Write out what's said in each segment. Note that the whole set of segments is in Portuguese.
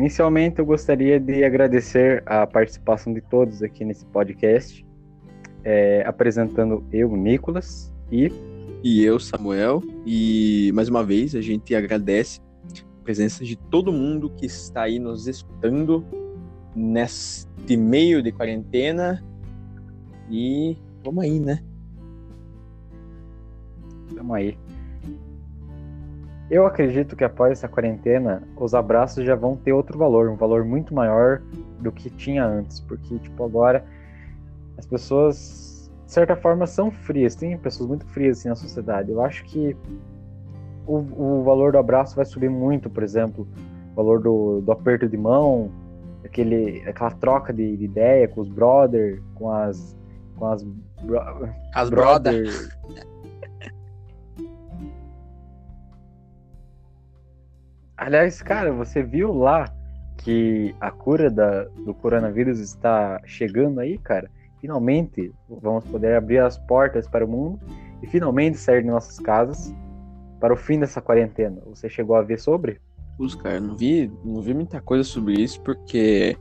inicialmente eu gostaria de agradecer a participação de todos aqui nesse podcast, é, apresentando eu, Nicolas, e. E eu, Samuel, e mais uma vez a gente agradece a presença de todo mundo que está aí nos escutando neste meio de quarentena. E vamos aí, né? Vamos aí. Eu acredito que após essa quarentena, os abraços já vão ter outro valor, um valor muito maior do que tinha antes, porque tipo agora as pessoas de certa forma são frias, tem pessoas muito frias assim na sociedade. Eu acho que o, o valor do abraço vai subir muito, por exemplo, o valor do, do aperto de mão, aquele, aquela troca de, de ideia com os brother, com as com as bro, as brother, brother Aliás, cara, você viu lá que a cura da, do coronavírus está chegando aí, cara? Finalmente vamos poder abrir as portas para o mundo e finalmente sair de nossas casas para o fim dessa quarentena. Você chegou a ver sobre? Putz, cara, não vi, não vi muita coisa sobre isso porque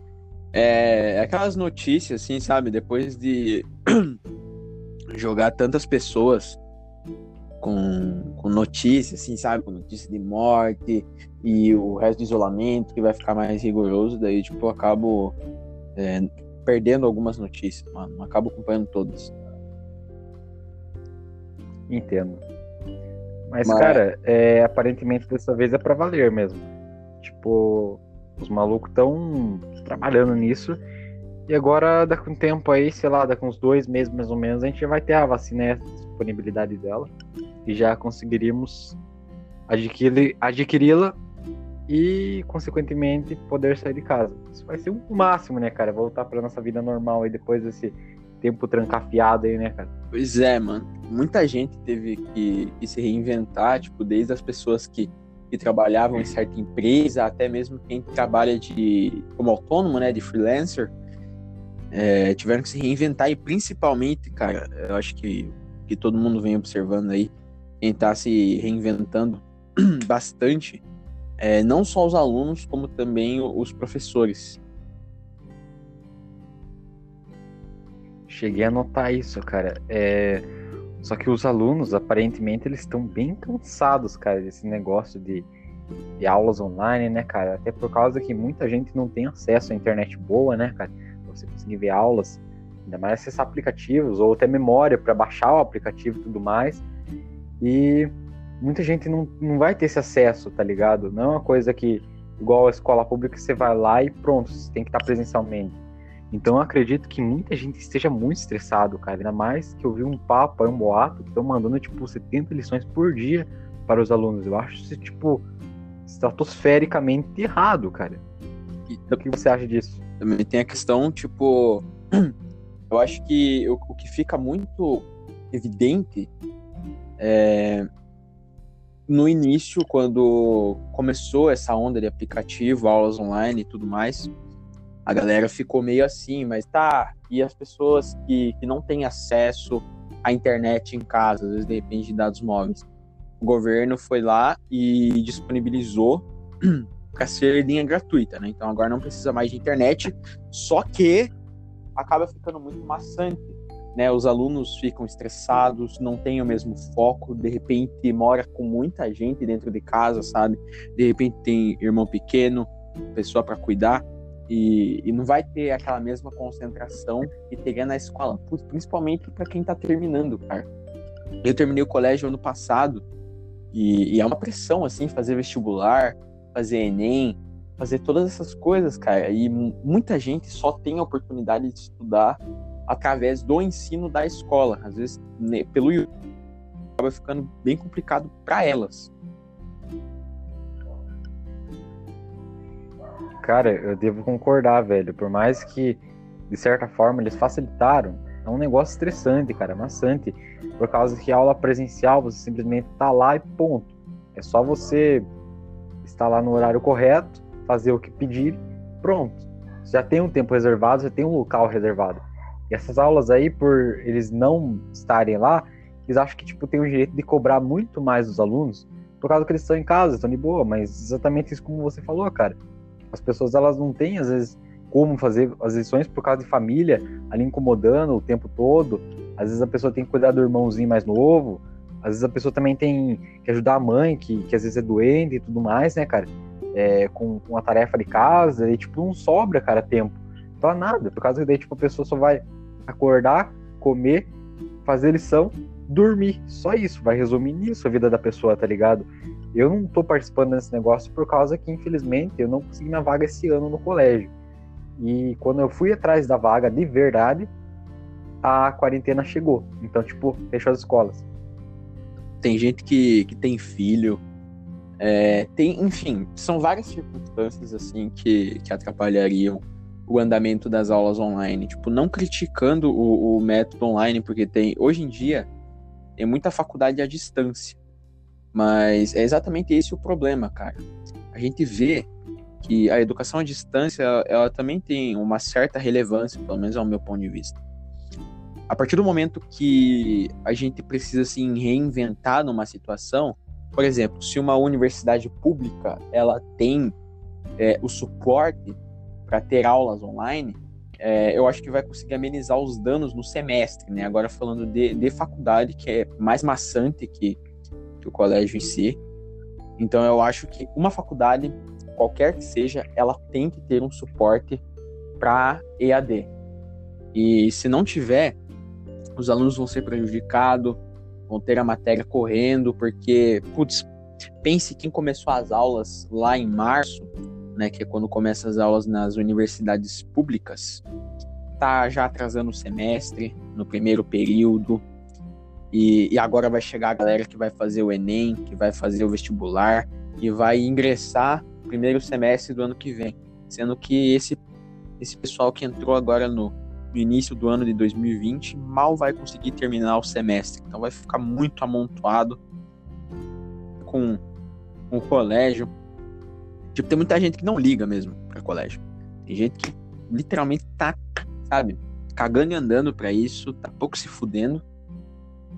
é aquelas notícias, assim, sabe? Depois de jogar tantas pessoas com, com notícias, assim, sabe? Com notícia de morte e o resto do isolamento que vai ficar mais rigoroso, daí, tipo, eu acabo é, perdendo algumas notícias, mano. Não acabo acompanhando todas. Entendo. Mas, Mas... cara, é, aparentemente dessa vez é pra valer mesmo. Tipo, os malucos estão trabalhando nisso. E agora, daqui um tempo aí, sei lá, daqui uns dois meses mais ou menos, a gente vai ter a vacina, a disponibilidade dela e já conseguiríamos adquiri-la e, consequentemente, poder sair de casa. Isso vai ser o máximo, né, cara? Voltar para nossa vida normal aí depois desse tempo trancafiado aí, né, cara? Pois é, mano. Muita gente teve que, que se reinventar, tipo, desde as pessoas que, que trabalhavam em certa empresa, até mesmo quem trabalha de como autônomo, né, de freelancer, é, tiveram que se reinventar e principalmente, cara, eu acho que que todo mundo vem observando aí, quem está se reinventando bastante, é, não só os alunos, como também os professores. Cheguei a notar isso, cara. É... Só que os alunos, aparentemente, eles estão bem cansados, cara, desse negócio de, de aulas online, né, cara? Até por causa que muita gente não tem acesso à internet boa, né, cara? Você conseguir ver aulas, ainda mais acessar aplicativos, ou até memória para baixar o aplicativo e tudo mais. E muita gente não, não vai ter esse acesso, tá ligado? Não é uma coisa que, igual a escola pública, você vai lá e pronto, você tem que estar presencialmente. Então eu acredito que muita gente esteja muito estressado, cara. Ainda mais que eu vi um papo, um boato, que estão mandando, tipo, 70 lições por dia para os alunos. Eu acho isso, tipo, estratosfericamente errado, cara. E, o que você acha disso? Também tem a questão, tipo, eu acho que o, o que fica muito evidente é, no início, quando começou essa onda de aplicativo, aulas online e tudo mais, a galera ficou meio assim, mas tá, e as pessoas que, que não têm acesso à internet em casa, às vezes depende de dados móveis. O governo foi lá e disponibilizou para ser linha gratuita, né? Então agora não precisa mais de internet, só que acaba ficando muito maçante né? Os alunos ficam estressados, não têm o mesmo foco, de repente mora com muita gente dentro de casa, sabe? De repente tem irmão pequeno, pessoa para cuidar e, e, não vai ter aquela mesma concentração que teria na escola, principalmente para quem está terminando, cara. Eu terminei o colégio ano passado e, e é uma pressão assim fazer vestibular, fazer ENEM, fazer todas essas coisas, cara. E muita gente só tem a oportunidade de estudar através do ensino da escola, às vezes né, pelo YouTube, acaba ficando bem complicado para elas. Cara, eu devo concordar, velho. Por mais que, de certa forma, eles facilitaram, é um negócio estressante, cara, maçante. Por causa que a aula presencial, você simplesmente tá lá e ponto. É só você estar lá no horário correto, fazer o que pedir, pronto. Você já tem um tempo reservado, você tem um local reservado. E essas aulas aí, por eles não estarem lá, eles acham que tipo tem o direito de cobrar muito mais dos alunos, por causa que eles estão em casa, estão de boa, mas exatamente isso como você falou, cara. As pessoas elas não têm às vezes como fazer as lições por causa de família ali incomodando o tempo todo. Às vezes a pessoa tem que cuidar do irmãozinho mais novo. Às vezes a pessoa também tem que ajudar a mãe, que, que às vezes é doente e tudo mais, né, cara? É, com, com a tarefa de casa, e tipo, não sobra, cara, tempo pra nada. Por causa que daí, tipo, a pessoa só vai acordar, comer, fazer lição, dormir. Só isso. Vai resumir nisso a vida da pessoa, tá ligado? Eu não tô participando desse negócio por causa que, infelizmente, eu não consegui minha vaga esse ano no colégio. E quando eu fui atrás da vaga de verdade, a quarentena chegou. Então, tipo, fechou as escolas. Tem gente que, que tem filho. É, tem, enfim, são várias circunstâncias assim que, que atrapalhariam o andamento das aulas online. Tipo, não criticando o, o método online, porque tem. Hoje em dia tem muita faculdade à distância. Mas é exatamente esse o problema, cara. A gente vê que a educação à distância ela também tem uma certa relevância, pelo menos ao meu ponto de vista. A partir do momento que a gente precisa se assim, reinventar numa situação, por exemplo, se uma universidade pública ela tem é, o suporte para ter aulas online, é, eu acho que vai conseguir amenizar os danos no semestre, né? Agora falando de, de faculdade, que é mais maçante que, que o colégio em si. Então eu acho que uma faculdade qualquer que seja, ela tem que ter um suporte para EAD. E se não tiver, os alunos vão ser prejudicados, vão ter a matéria correndo, porque, putz, pense quem começou as aulas lá em março, né, que é quando começam as aulas nas universidades públicas, tá já atrasando o semestre, no primeiro período, e, e agora vai chegar a galera que vai fazer o Enem, que vai fazer o vestibular, e vai ingressar primeiro semestre do ano que vem, sendo que esse, esse pessoal que entrou agora no, no início do ano de 2020 mal vai conseguir terminar o semestre, então vai ficar muito amontoado com o colégio. Tipo, tem muita gente que não liga mesmo para colégio. Tem gente que literalmente tá, sabe, cagando e andando para isso, tá pouco se fudendo.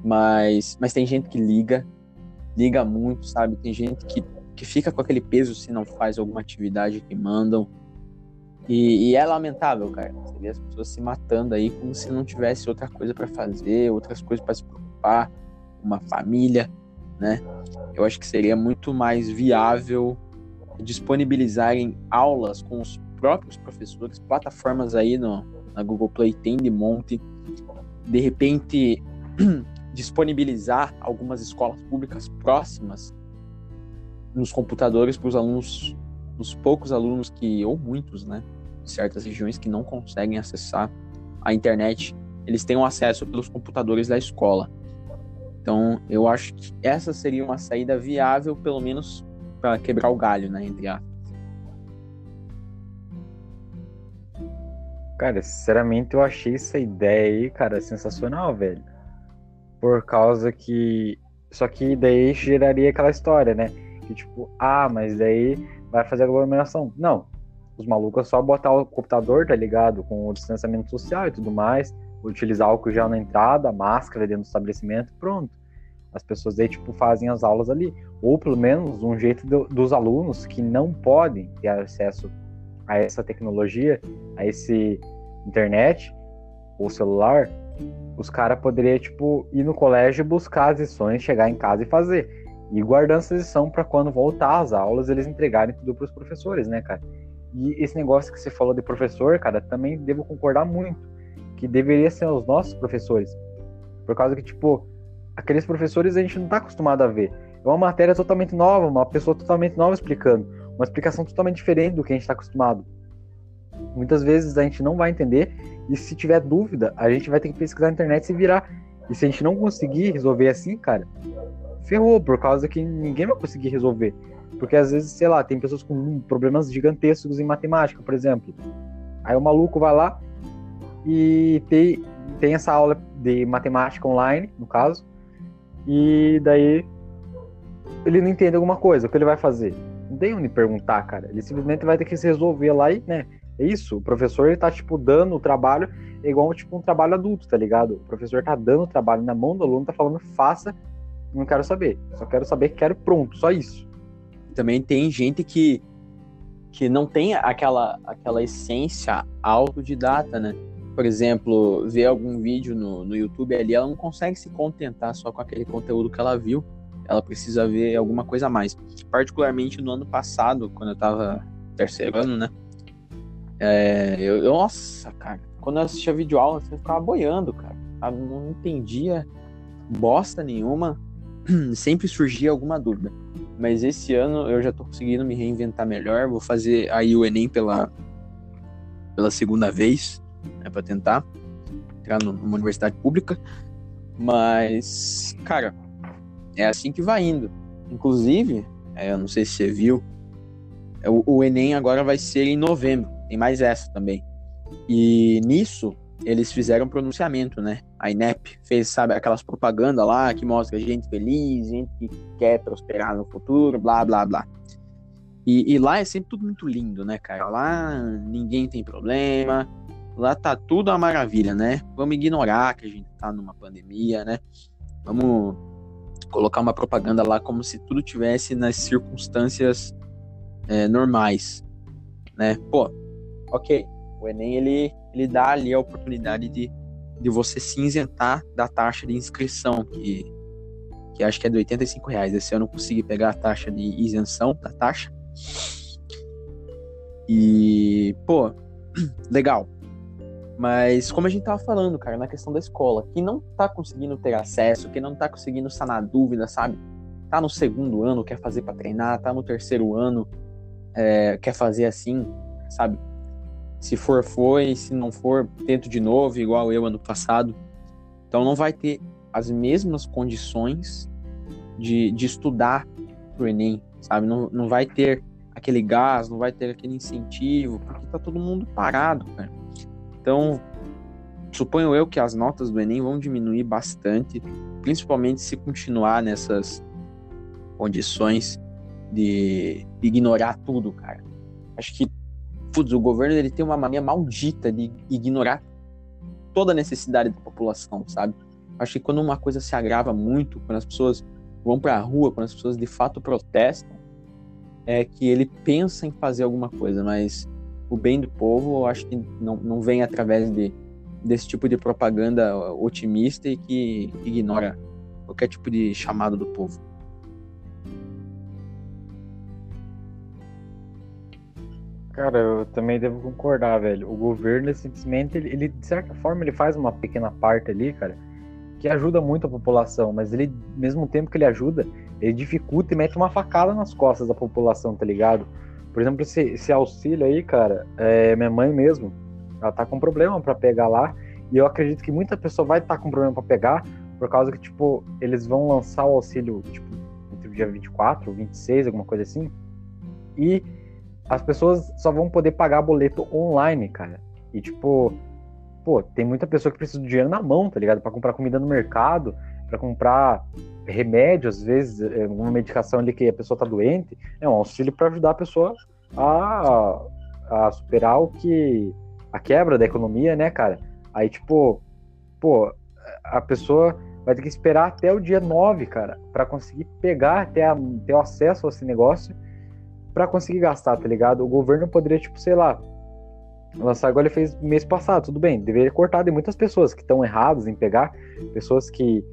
Mas, mas tem gente que liga, liga muito, sabe? Tem gente que que fica com aquele peso se não faz alguma atividade que mandam. E, e é lamentável, cara. Você vê as pessoas se matando aí como se não tivesse outra coisa para fazer, outras coisas para se preocupar, uma família, né? Eu acho que seria muito mais viável disponibilizarem aulas com os próprios professores, plataformas aí no, na Google Play tem de monte. De repente, disponibilizar algumas escolas públicas próximas nos computadores para os alunos, os poucos alunos que, ou muitos, né, de certas regiões que não conseguem acessar a internet, eles tenham acesso pelos computadores da escola. Então, eu acho que essa seria uma saída viável, pelo menos para quebrar o galho, né, entre aspas. Cara, sinceramente eu achei essa ideia aí, cara, sensacional, velho. Por causa que. Só que daí geraria aquela história, né? que tipo, ah, mas daí vai fazer aglomeração. Não. Os malucos é só botar o computador, tá ligado? Com o distanciamento social e tudo mais, utilizar álcool gel na entrada, máscara dentro do estabelecimento, pronto. As pessoas aí, tipo, fazem as aulas ali. Ou pelo menos um jeito do, dos alunos que não podem ter acesso a essa tecnologia, a esse internet ou celular, os caras poderiam, tipo, ir no colégio buscar as lições, chegar em casa e fazer e guardando essa lição para quando voltar às aulas eles entregarem tudo para os professores, né, cara? E esse negócio que você falou de professor, cara, também devo concordar muito, que deveria ser os nossos professores. Por causa que, tipo, aqueles professores a gente não tá acostumado a ver. É uma matéria totalmente nova, uma pessoa totalmente nova explicando, uma explicação totalmente diferente do que a gente está acostumado. Muitas vezes a gente não vai entender e se tiver dúvida, a gente vai ter que pesquisar na internet e se virar. E se a gente não conseguir resolver assim, cara, ferrou, por causa que ninguém vai conseguir resolver. Porque às vezes, sei lá, tem pessoas com problemas gigantescos em matemática, por exemplo. Aí o maluco vai lá e tem, tem essa aula de matemática online, no caso, e daí ele não entende alguma coisa, o que ele vai fazer? Não tem onde perguntar, cara. Ele simplesmente vai ter que se resolver lá e, né? É isso, o professor ele tá, tipo, dando o trabalho, é igual, tipo, um trabalho adulto, tá ligado? O professor tá dando o trabalho na mão do aluno, tá falando, faça não quero saber. Só quero saber que quero pronto, só isso. Também tem gente que que não tem aquela, aquela essência autodidata, né? Por exemplo, ver algum vídeo no, no YouTube ali, ela não consegue se contentar só com aquele conteúdo que ela viu. Ela precisa ver alguma coisa a mais. Particularmente no ano passado, quando eu tava terceiro ano, né? É, eu, nossa, cara, quando eu assistia vídeo aula, eu ficava boiando, cara. Eu não entendia bosta nenhuma. Sempre surgia alguma dúvida. Mas esse ano eu já tô conseguindo me reinventar melhor. Vou fazer aí o Enem pela, pela segunda vez, né, para tentar entrar numa universidade pública. Mas, cara, é assim que vai indo. Inclusive, é, eu não sei se você viu, é, o, o Enem agora vai ser em novembro. Tem mais essa também. E nisso, eles fizeram um pronunciamento, né? A INEP fez, sabe, aquelas propagandas lá que mostra gente feliz, gente que quer prosperar no futuro, blá, blá, blá. E, e, lá é sempre tudo muito lindo, né, cara? Lá ninguém tem problema, lá tá tudo uma maravilha, né? Vamos ignorar que a gente tá numa pandemia, né? Vamos colocar uma propaganda lá como se tudo tivesse nas circunstâncias é, normais, né? Pô, ok, o Enem ele, ele dá ali a oportunidade de, de você se isentar da taxa de inscrição, que, que acho que é de 85 reais. Esse ano eu consegui pegar a taxa de isenção da taxa. E, pô, legal. Mas como a gente tava falando, cara, na questão da escola, que não tá conseguindo ter acesso, que não tá conseguindo sanar dúvida, sabe? Tá no segundo ano, quer fazer para treinar, tá no terceiro ano, é, quer fazer assim, sabe? Se for, foi. Se não for, tento de novo, igual eu ano passado. Então não vai ter as mesmas condições de, de estudar pro Enem, sabe? Não, não vai ter aquele gás, não vai ter aquele incentivo, porque tá todo mundo parado, cara. Então, suponho eu que as notas do Enem vão diminuir bastante, principalmente se continuar nessas condições de ignorar tudo, cara. Acho que putz, o governo ele tem uma mania maldita de ignorar toda a necessidade da população, sabe? Acho que quando uma coisa se agrava muito, quando as pessoas vão para a rua, quando as pessoas de fato protestam, é que ele pensa em fazer alguma coisa, mas o bem do povo eu acho que não, não vem através de, desse tipo de propaganda otimista e que ignora qualquer tipo de chamado do povo. Cara, eu também devo concordar, velho. O governo, simplesmente, ele, ele, de certa forma, ele faz uma pequena parte ali, cara, que ajuda muito a população, mas ele, mesmo tempo que ele ajuda, ele dificulta e mete uma facada nas costas da população, tá ligado? Por exemplo, esse, esse auxílio aí, cara, é, minha mãe mesmo, ela tá com problema para pegar lá, e eu acredito que muita pessoa vai estar tá com problema para pegar, por causa que, tipo, eles vão lançar o auxílio, tipo, entre o dia 24, 26, alguma coisa assim, e as pessoas só vão poder pagar boleto online, cara. E tipo, pô, tem muita pessoa que precisa de dinheiro na mão, tá ligado? Para comprar comida no mercado, para comprar remédio, às vezes, é, uma medicação ali que a pessoa tá doente, é um auxílio para ajudar a pessoa a, a superar o que a quebra da economia, né, cara? Aí tipo, pô, a pessoa vai ter que esperar até o dia 9, cara, para conseguir pegar, ter, a, ter acesso a esse negócio para conseguir gastar, tá ligado? O governo poderia, tipo, sei lá, lançar igual ele fez mês passado, tudo bem, deveria cortar de muitas pessoas que estão erradas em pegar, pessoas que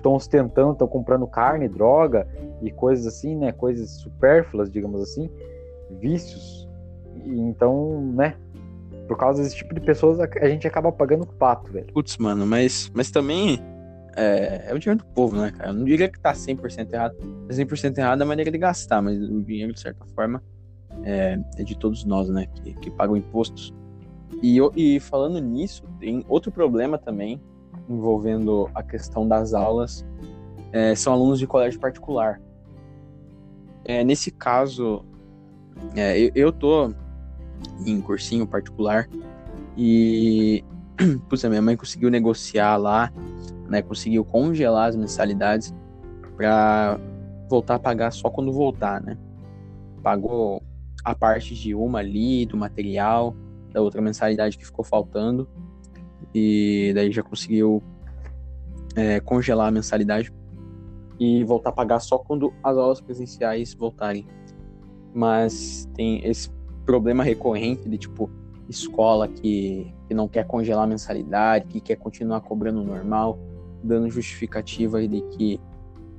estão ostentando, estão comprando carne, droga e coisas assim, né, coisas supérfluas, digamos assim, vícios. E, então, né, por causa desse tipo de pessoas a gente acaba pagando o pato, velho. Putz, mano, mas mas também é, é, o dinheiro do povo, né, cara? Eu não diria que tá 100% errado. 100% tá errado é a maneira de gastar, mas o dinheiro, de certa forma, é, é de todos nós, né, que, que pagam impostos. E, e falando nisso, tem outro problema também envolvendo a questão das aulas, é, são alunos de colégio particular. É, nesse caso, é, eu, eu tô em cursinho particular e putz, minha mãe conseguiu negociar lá né, conseguiu congelar as mensalidades para voltar a pagar só quando voltar, né? Pagou a parte de uma ali, do material, da outra mensalidade que ficou faltando, e daí já conseguiu é, congelar a mensalidade e voltar a pagar só quando as aulas presenciais voltarem. Mas tem esse problema recorrente de tipo escola que, que não quer congelar a mensalidade, que quer continuar cobrando normal, dando justificativa de que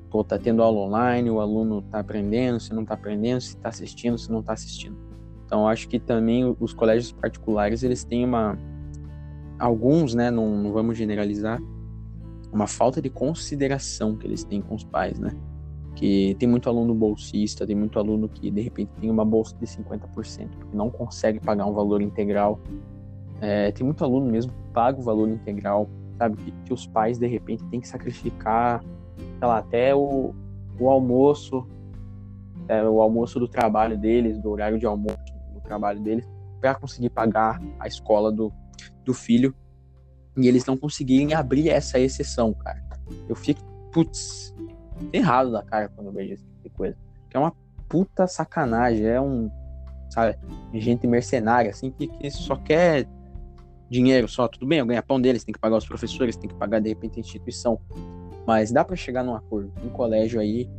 pô, tá tendo aula online, o aluno tá aprendendo, se não tá aprendendo, se tá assistindo, se não tá assistindo. Então acho que também os colégios particulares eles têm uma alguns, né, não, não vamos generalizar, uma falta de consideração que eles têm com os pais, né? Que tem muito aluno bolsista, tem muito aluno que de repente tem uma bolsa de 50%, porque não consegue pagar um valor integral. É, tem muito aluno mesmo que paga o valor integral, sabe? Que, que os pais de repente têm que sacrificar, sei lá, até o, o almoço, é, o almoço do trabalho deles, do horário de almoço do trabalho deles, para conseguir pagar a escola do, do filho e eles não conseguirem abrir essa exceção, cara. Eu fico, putz, errado da cara quando eu vejo esse tipo de coisa. Que é uma puta sacanagem, é um, sabe, gente mercenária, assim, que, que só quer dinheiro só. Tudo bem, o ganha-pão deles tem que pagar os professores, tem que pagar, de repente, a instituição. Mas dá para chegar num acordo. Em colégio aí,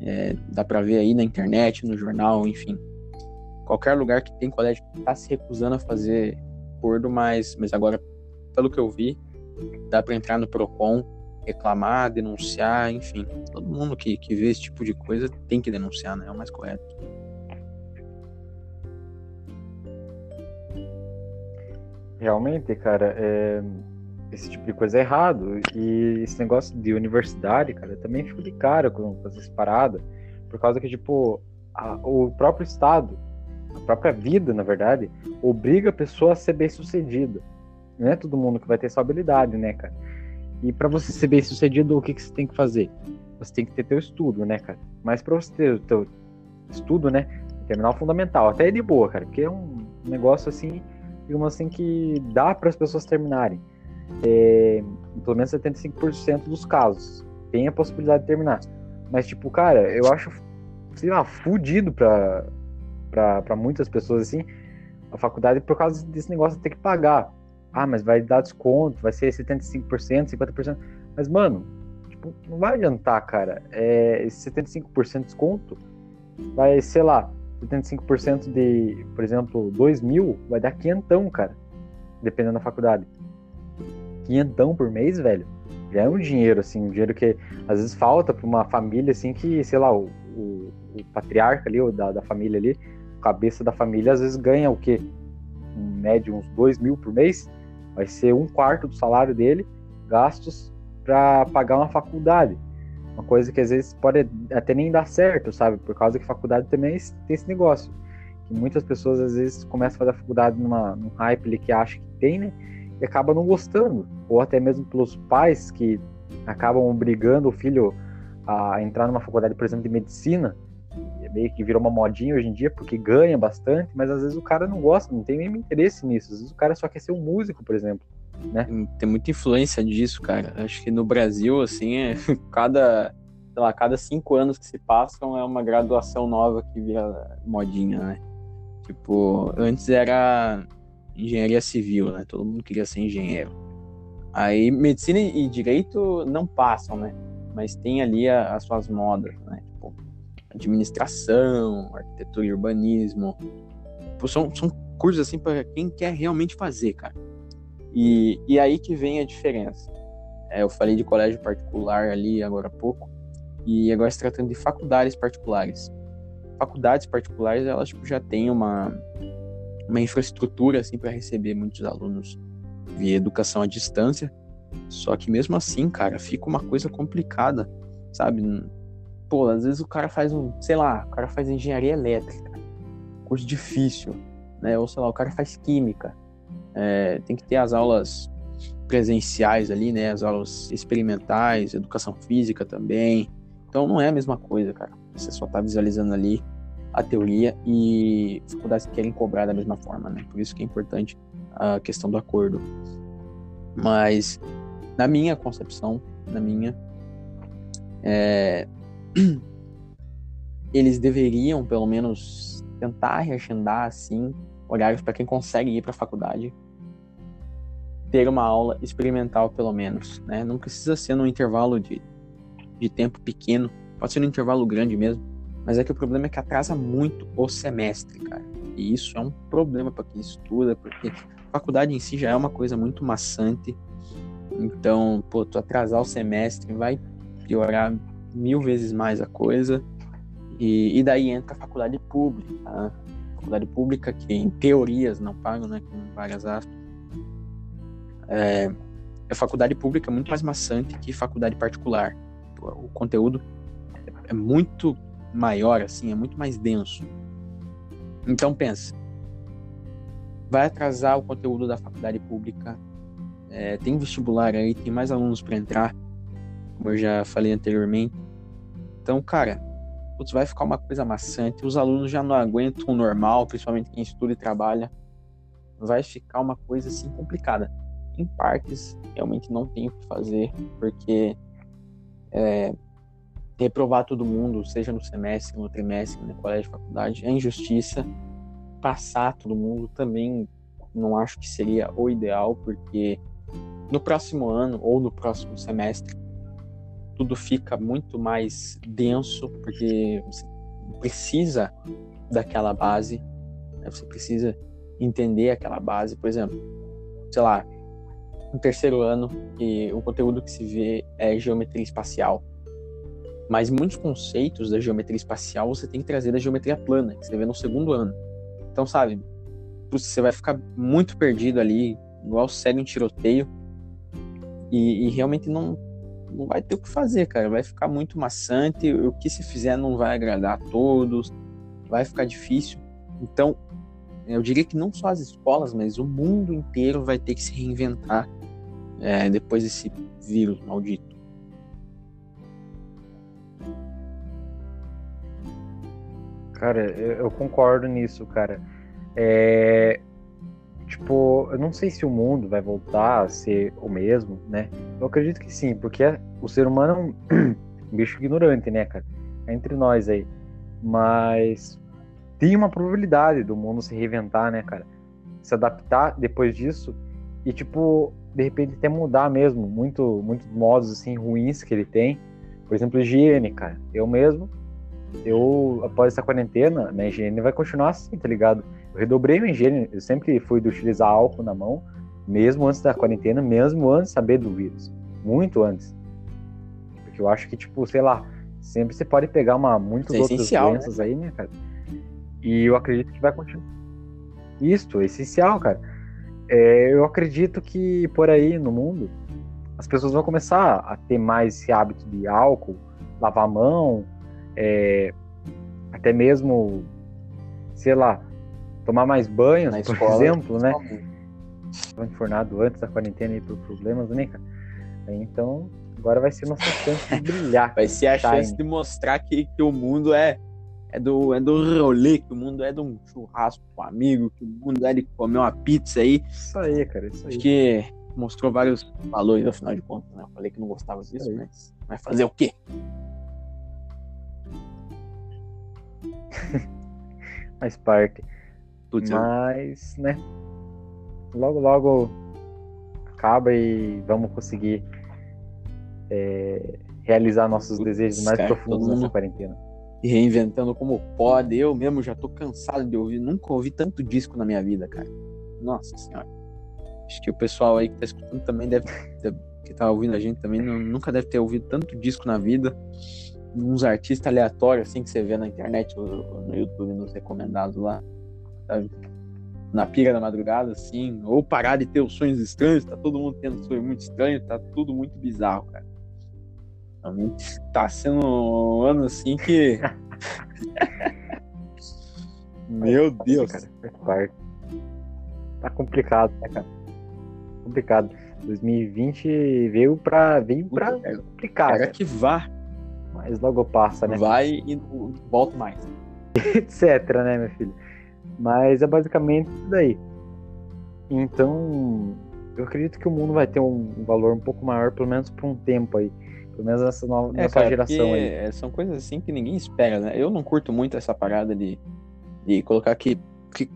é, dá para ver aí na internet, no jornal, enfim. Qualquer lugar que tem colégio que tá se recusando a fazer acordo, mas, mas agora pelo que eu vi, dá para entrar no Procon, reclamar, denunciar, enfim. Todo mundo que, que vê esse tipo de coisa tem que denunciar, né? É o mais correto. Realmente, cara, é... esse tipo de coisa é errado. E esse negócio de universidade, cara, também fica de cara com essas paradas. Por causa que, tipo, a, o próprio Estado, a própria vida, na verdade, obriga a pessoa a ser bem sucedida. Não é todo mundo que vai ter essa habilidade, né, cara? E para você ser bem sucedido, o que, que você tem que fazer? Você tem que ter teu estudo, né, cara? Mas para você ter o teu estudo, né, terminar o fundamental, até é de boa, cara, porque é um negócio assim, digamos assim, que dá para as pessoas terminarem. É, pelo menos 75% dos casos tem a possibilidade de terminar. Mas, tipo, cara, eu acho, sei lá, fudido pra, pra muitas pessoas, assim, a faculdade por causa desse negócio de ter que pagar ah, mas vai dar desconto, vai ser 75%, 50%. Mas, mano, tipo, não vai adiantar, cara. É, esse 75% de desconto vai, sei lá, 75% de, por exemplo, 2 mil, vai dar quinhentão, cara. Dependendo da faculdade. Quinhentão por mês, velho. Já é um dinheiro, assim, um dinheiro que às vezes falta pra uma família, assim, que, sei lá, o, o, o patriarca ali, ou da, da família ali, cabeça da família, às vezes ganha o quê? Em média, uns 2 mil por mês vai ser um quarto do salário dele gastos para pagar uma faculdade. Uma coisa que às vezes pode até nem dar certo, sabe? Por causa que faculdade também tem esse negócio. Que muitas pessoas às vezes começam a fazer a faculdade numa, num hype ali que acha que tem, né? E acaba não gostando. Ou até mesmo pelos pais que acabam obrigando o filho a entrar numa faculdade, por exemplo, de medicina, meio que virou uma modinha hoje em dia, porque ganha bastante, mas às vezes o cara não gosta, não tem nenhum interesse nisso. Às vezes o cara só quer ser um músico, por exemplo. Né? Tem muita influência disso, cara. Acho que no Brasil, assim, é cada, sei lá, cada cinco anos que se passam é uma graduação nova que vira modinha, né? Tipo, antes era engenharia civil, né? Todo mundo queria ser engenheiro. Aí medicina e direito não passam, né? Mas tem ali a, as suas modas, né? Administração, arquitetura e urbanismo. São, são cursos assim para quem quer realmente fazer, cara. E, e aí que vem a diferença. É, eu falei de colégio particular ali agora há pouco, e agora se tratando de faculdades particulares. Faculdades particulares, elas tipo, já têm uma, uma infraestrutura assim para receber muitos alunos via educação à distância. Só que mesmo assim, cara, fica uma coisa complicada, sabe? Pô, às vezes o cara faz um, sei lá, o cara faz engenharia elétrica, curso difícil, né? Ou sei lá, o cara faz química. É, tem que ter as aulas presenciais ali, né? As aulas experimentais, educação física também. Então não é a mesma coisa, cara. Você só tá visualizando ali a teoria e faculdades querem cobrar da mesma forma, né? Por isso que é importante a questão do acordo. Mas na minha concepção, na minha, é, eles deveriam, pelo menos, tentar reagendar, assim, horários para quem consegue ir para a faculdade. Ter uma aula experimental, pelo menos, né? Não precisa ser num intervalo de, de tempo pequeno, pode ser num intervalo grande mesmo. Mas é que o problema é que atrasa muito o semestre, cara. E isso é um problema para quem estuda, porque a faculdade em si já é uma coisa muito maçante. Então, pô, tu atrasar o semestre vai piorar mil vezes mais a coisa. E, e daí entra a faculdade pública, tá? Faculdade pública que em teorias não pagam, né? Com várias aspas. É, a faculdade pública é muito mais maçante que faculdade particular. O conteúdo é muito maior, assim, é muito mais denso. Então pensa, vai atrasar o conteúdo da faculdade pública. É, tem vestibular aí, tem mais alunos para entrar, como eu já falei anteriormente. Então, cara, putz, vai ficar uma coisa maçante. Os alunos já não aguentam o normal, principalmente quem estuda e trabalha. Vai ficar uma coisa assim complicada. Em partes, realmente não tem o que fazer, porque é, reprovar todo mundo, seja no semestre, no trimestre, no colégio, faculdade, é injustiça. Passar todo mundo também não acho que seria o ideal, porque no próximo ano ou no próximo semestre tudo fica muito mais denso, porque você precisa daquela base, né? você precisa entender aquela base. Por exemplo, sei lá, no terceiro ano, e o conteúdo que se vê é geometria espacial mas muitos conceitos da geometria espacial você tem que trazer da geometria plana, que você vê no segundo ano. Então, sabe, você vai ficar muito perdido ali, igual segue um tiroteio, e, e, realmente não, não vai ter o que fazer, cara. Vai ficar muito maçante, o que se fizer não vai agradar a todos, vai ficar difícil. Então, eu diria que não só as escolas, mas o mundo inteiro vai ter que se reinventar é, depois desse vírus maldito. Cara, eu, concordo nisso, cara. É, tipo, eu não sei se o mundo vai voltar a ser o mesmo, né? Eu acredito que sim, porque o ser humano é um, bicho ignorante, né, cara? É entre nós aí. Mas tem uma probabilidade do mundo se reinventar, né, cara? Se adaptar depois disso e, tipo, de repente até mudar mesmo muito, muitos modos, assim, ruins que ele tem. Por exemplo, higiene, cara. Eu mesmo eu, após essa quarentena, minha higiene vai continuar assim, tá ligado? Eu redobrei minha higiene, eu sempre fui de utilizar álcool na mão, mesmo antes da quarentena, mesmo antes de saber do vírus. Muito antes. Porque eu acho que, tipo, sei lá, sempre você pode pegar uma, muitas é outras né? doenças né? aí, né, cara? E eu acredito que vai continuar. Isso, é essencial, cara. É, eu acredito que por aí no mundo as pessoas vão começar a ter mais esse hábito de álcool, lavar a mão, é, até mesmo, sei lá, tomar mais banhos, Na por escola, exemplo, né? Estava enfornado antes da quarentena aí por problemas, né, cara? Então, agora vai ser nossa chance de brilhar. Vai ser a chance de mostrar que, que o mundo é, é, do, é do rolê, que o mundo é de um churrasco com um amigo, que o mundo é de comer uma pizza aí. Isso aí, cara, isso aí. Acho que mostrou vários valores, afinal de contas, né? Eu falei que não gostava disso, mas vai fazer o quê? Faz parte. Putz, Mas, né? Logo, logo acaba e vamos conseguir é, realizar nossos Putz, desejos mais cara, profundos nessa quarentena. E reinventando como pode. Eu mesmo já tô cansado de ouvir. Nunca ouvi tanto disco na minha vida, cara. Nossa senhora. Acho que o pessoal aí que tá escutando também deve. que tá ouvindo a gente também nunca deve ter ouvido tanto disco na vida uns artistas aleatórios, assim, que você vê na internet, no, YouTube, nos recomendados lá? Na pira da madrugada, assim, ou parar de ter os sonhos estranhos, tá todo mundo tendo sonhos muito estranhos, tá tudo muito bizarro, cara. Realmente tá sendo um ano assim que. Meu Deus, cara. Tá complicado, né, cara? Complicado. 2020 veio pra, veio pra complicar. Era que vá mas logo passa, né? Vai e volta mais. Etc, né, meu filho? Mas é basicamente isso daí. Então, eu acredito que o mundo vai ter um valor um pouco maior, pelo menos por um tempo aí. Pelo menos nessa nova, é, nessa cara, geração aí. É, são coisas assim que ninguém espera, né? Eu não curto muito essa parada de, de colocar que, que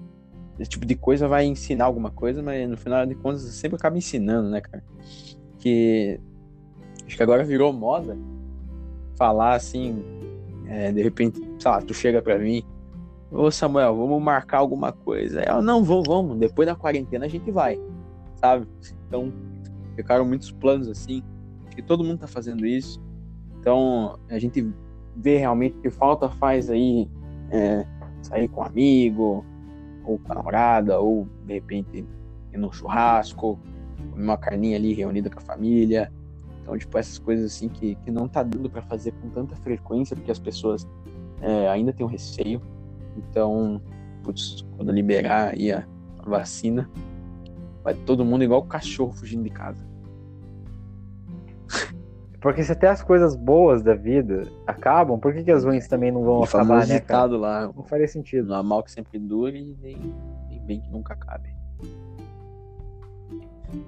esse tipo de coisa vai ensinar alguma coisa, mas no final de contas sempre acaba ensinando, né, cara? Que acho que agora virou moda falar assim, é, de repente, sei lá, tu chega pra mim Ô Samuel, vamos marcar alguma coisa. Ela, não, vamos, vamos. Depois da quarentena a gente vai. Sabe? Então, ficaram muitos planos assim. Que todo mundo tá fazendo isso. Então, a gente vê realmente que falta faz aí é, sair com um amigo, ou com a namorada, ou de repente ir num churrasco, comer uma carninha ali reunida com a família. Então, tipo, essas coisas assim que, que não tá dando para fazer com tanta frequência, porque as pessoas é, ainda têm um receio. Então, putz, quando liberar aí a, a vacina, vai todo mundo igual o cachorro fugindo de casa. Porque se até as coisas boas da vida acabam, por que, que as ruins também não vão O acabar, né, cara? lá, Não faria sentido. não há mal que sempre dure, nem, nem bem que nunca acabe.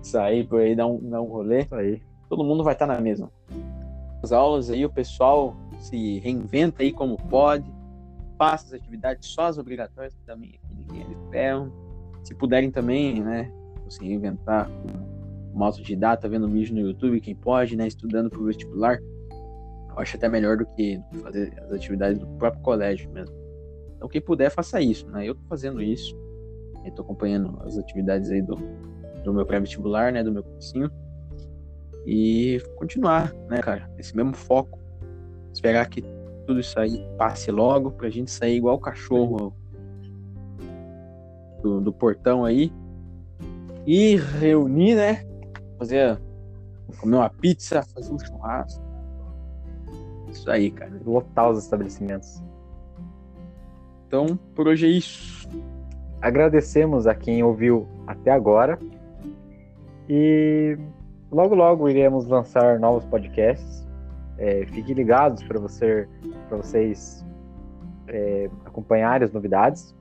Sair por aí, dar um, dar um rolê, Isso aí. todo mundo vai estar na mesma. As aulas aí, o pessoal se reinventa aí como pode, faça as atividades só as obrigatórias, que também aqui ninguém é ferro. Se puderem também, né, se reinventar com uma autodidata, vendo vídeo no YouTube, quem pode, né, estudando pro vestibular, eu acho até melhor do que fazer as atividades do próprio colégio mesmo. Então, quem puder, faça isso, né? Eu tô fazendo isso, eu tô acompanhando as atividades aí do, do meu pré-vestibular, né, do meu cursinho, e continuar, né, cara, esse mesmo foco, esperar que tudo isso aí passe logo pra gente sair igual o cachorro do, do portão aí e reunir, né, fazer, comer uma pizza, fazer um churrasco, isso aí, cara. Lotar os estabelecimentos. Então, por hoje é isso. Agradecemos a quem ouviu até agora. E logo logo iremos lançar novos podcasts. É, fiquem ligados para você, vocês é, acompanharem as novidades.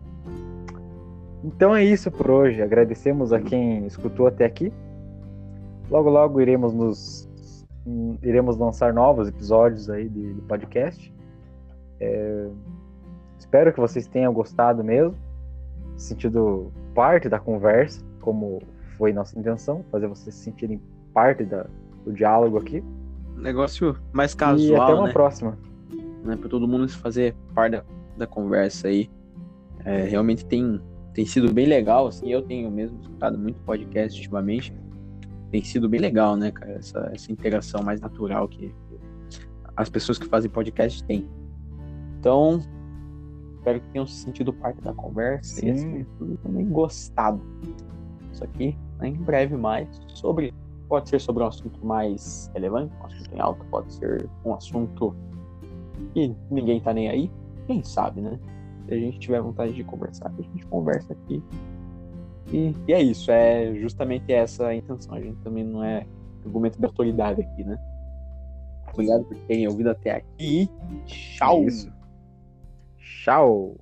Então é isso por hoje. Agradecemos a quem escutou até aqui. Logo logo iremos nos iremos lançar novos episódios aí de, de podcast. É, espero que vocês tenham gostado mesmo, sentido parte da conversa, como foi nossa intenção, fazer vocês se sentirem parte da, do diálogo aqui. Negócio mais e casual, até uma né? próxima. né, para todo mundo se fazer parte da, da conversa aí. É, realmente tem, tem sido bem legal, assim, eu tenho mesmo escutado muito podcast ultimamente. Tem sido bem legal, né, cara, essa, essa interação mais natural que as pessoas que fazem podcast têm. Então, espero que tenham se sentido parte da conversa e, Sim. assim, tudo também gostado. Isso aqui, né, em breve mais, sobre, pode ser sobre um assunto mais relevante, um assunto em alta, pode ser um assunto e ninguém tá nem aí, quem sabe, né? Se a gente tiver vontade de conversar, a gente conversa aqui. E, e é isso, é justamente essa a intenção. A gente também não é argumento de autoridade aqui, né? Obrigado por terem ouvido até aqui. Tchau! É. Tchau.